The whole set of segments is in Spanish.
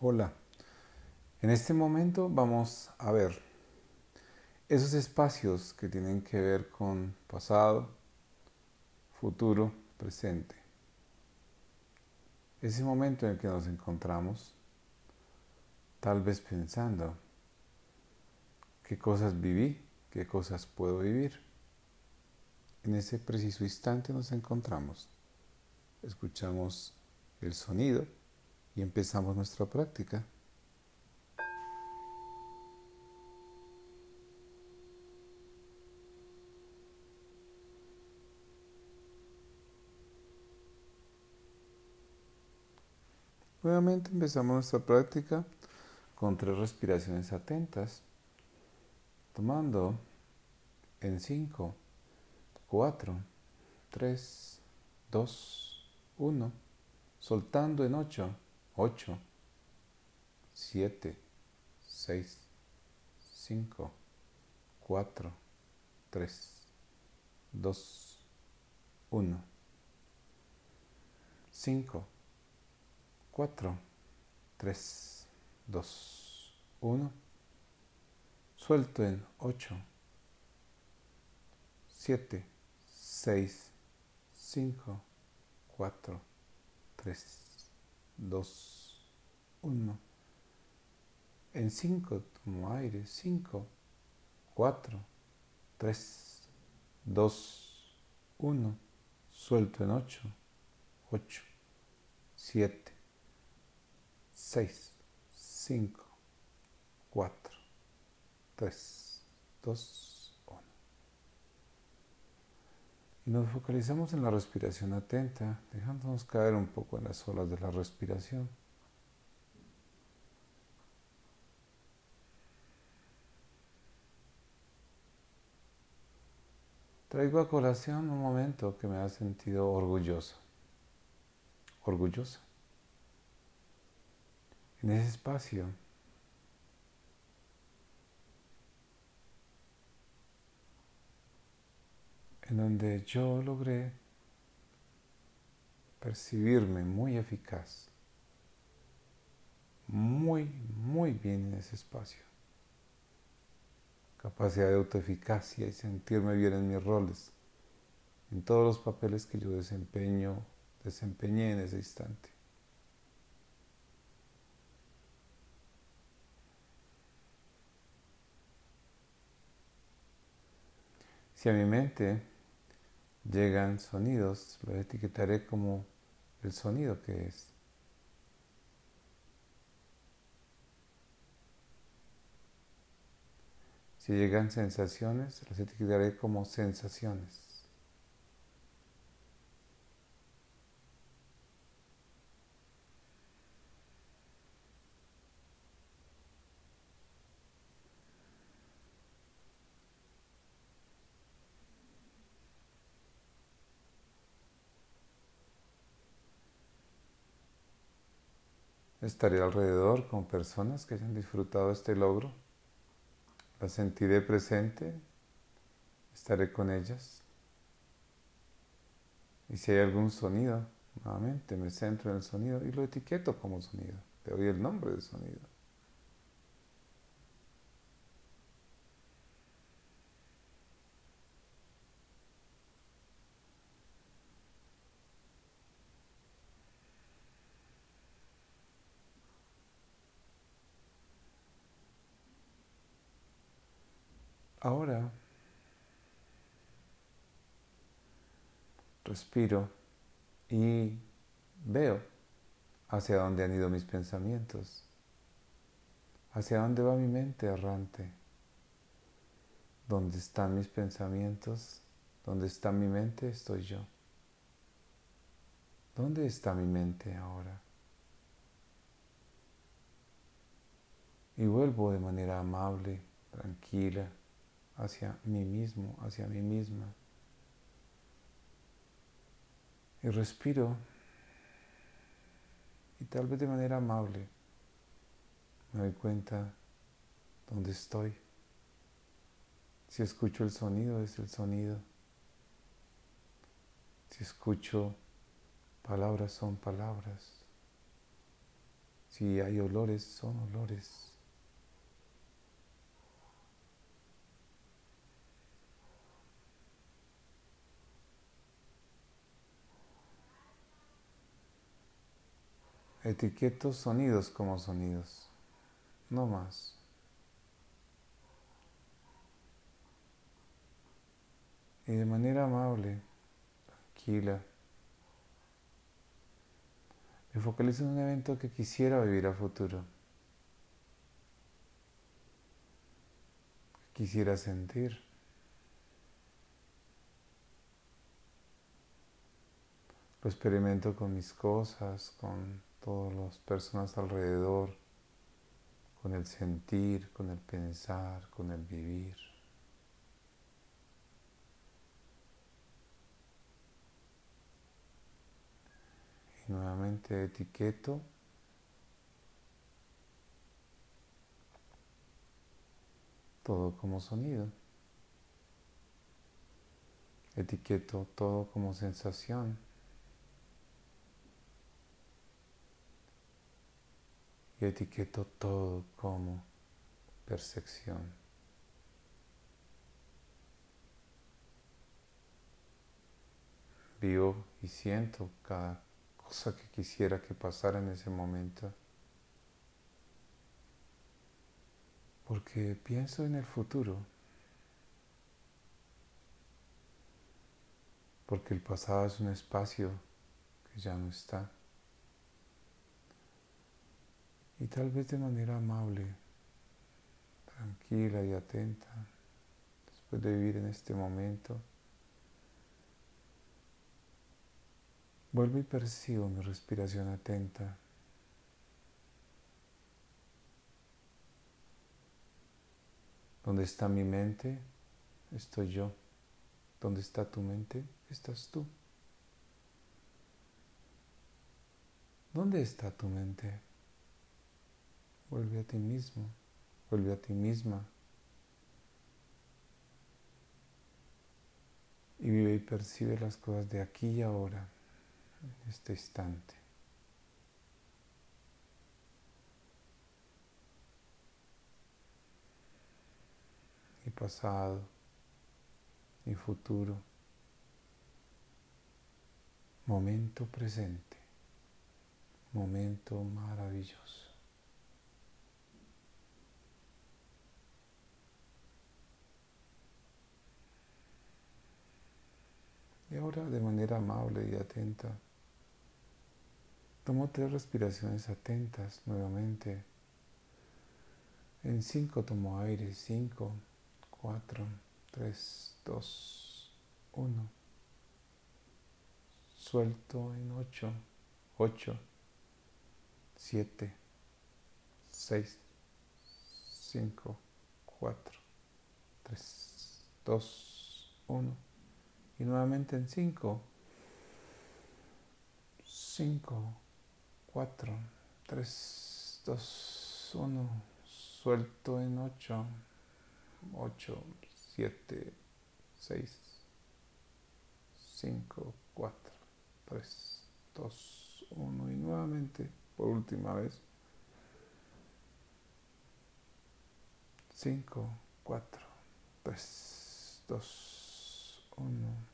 Hola, en este momento vamos a ver esos espacios que tienen que ver con pasado, futuro, presente. Ese momento en el que nos encontramos, tal vez pensando qué cosas viví, qué cosas puedo vivir. En ese preciso instante nos encontramos. Escuchamos el sonido y empezamos nuestra práctica. Nuevamente empezamos nuestra práctica con tres respiraciones atentas, tomando en 5, 4, 3, 2, 1, soltando en 8, 8, 7, 6, 5, 4, 3, 2, 1, 5, 4, 3, 2, 1. Suelto en 8, 7, 6, 5, 4, 3, 2, 1. En 5 tomo aire. 5, 4, 3, 2, 1. Suelto en 8, 8, 7, 6, 5, 4, 3, 2, 1. Y nos focalizamos en la respiración atenta, dejándonos caer un poco en las olas de la respiración. Traigo a colación un momento que me ha sentido orgulloso, orgullosa. En ese espacio en donde yo logré percibirme muy eficaz, muy, muy bien en ese espacio. Capacidad de autoeficacia y sentirme bien en mis roles, en todos los papeles que yo desempeño, desempeñé en ese instante. Si a mi mente llegan sonidos, lo etiquetaré como el sonido que es. Si llegan sensaciones, las etiquetaré como sensaciones. Estaré alrededor con personas que hayan disfrutado este logro. Las sentiré presente, estaré con ellas. Y si hay algún sonido, nuevamente me centro en el sonido y lo etiqueto como sonido. Le doy el nombre del sonido. Ahora respiro y veo hacia dónde han ido mis pensamientos, hacia dónde va mi mente errante, dónde están mis pensamientos, dónde está mi mente, estoy yo. ¿Dónde está mi mente ahora? Y vuelvo de manera amable, tranquila, hacia mí mismo, hacia mí misma. Y respiro y tal vez de manera amable me doy cuenta dónde estoy. Si escucho el sonido, es el sonido. Si escucho palabras, son palabras. Si hay olores, son olores. Etiquetos sonidos como sonidos, no más. Y de manera amable, tranquila, me focalizo en un evento que quisiera vivir a futuro. quisiera sentir. Lo experimento con mis cosas, con todas las personas alrededor, con el sentir, con el pensar, con el vivir. Y nuevamente etiqueto todo como sonido. Etiqueto todo como sensación. Y etiqueto todo como percepción. Vivo y siento cada cosa que quisiera que pasara en ese momento. Porque pienso en el futuro. Porque el pasado es un espacio que ya no está y tal vez de manera amable, tranquila y atenta, después de vivir en este momento, vuelvo y percibo mi respiración atenta. Donde está mi mente, estoy yo. Donde está tu mente, estás tú. ¿Dónde está tu mente? Vuelve a ti mismo, vuelve a ti misma. Y vive y percibe las cosas de aquí y ahora, en este instante. Y pasado, y futuro, momento presente, momento maravilloso. Y ahora de manera amable y atenta, tomo tres respiraciones atentas nuevamente. En cinco tomo aire, cinco, cuatro, tres, dos, uno. Suelto en ocho, ocho, siete, seis, cinco, cuatro, tres, dos, uno. Y nuevamente en 5, 5, 4, 3, 2, 1. Suelto en 8, 8, 7, 6, 5, 4, 3, 2, 1. Y nuevamente por última vez. 5, 4, 3, 2, 1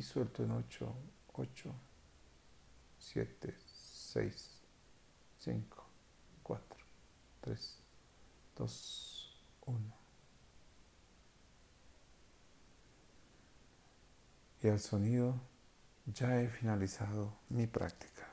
y suelto en 8, 8, 7, 6, 5, 4, 3, 2, 1. Y al sonido ya he finalizado mi práctica.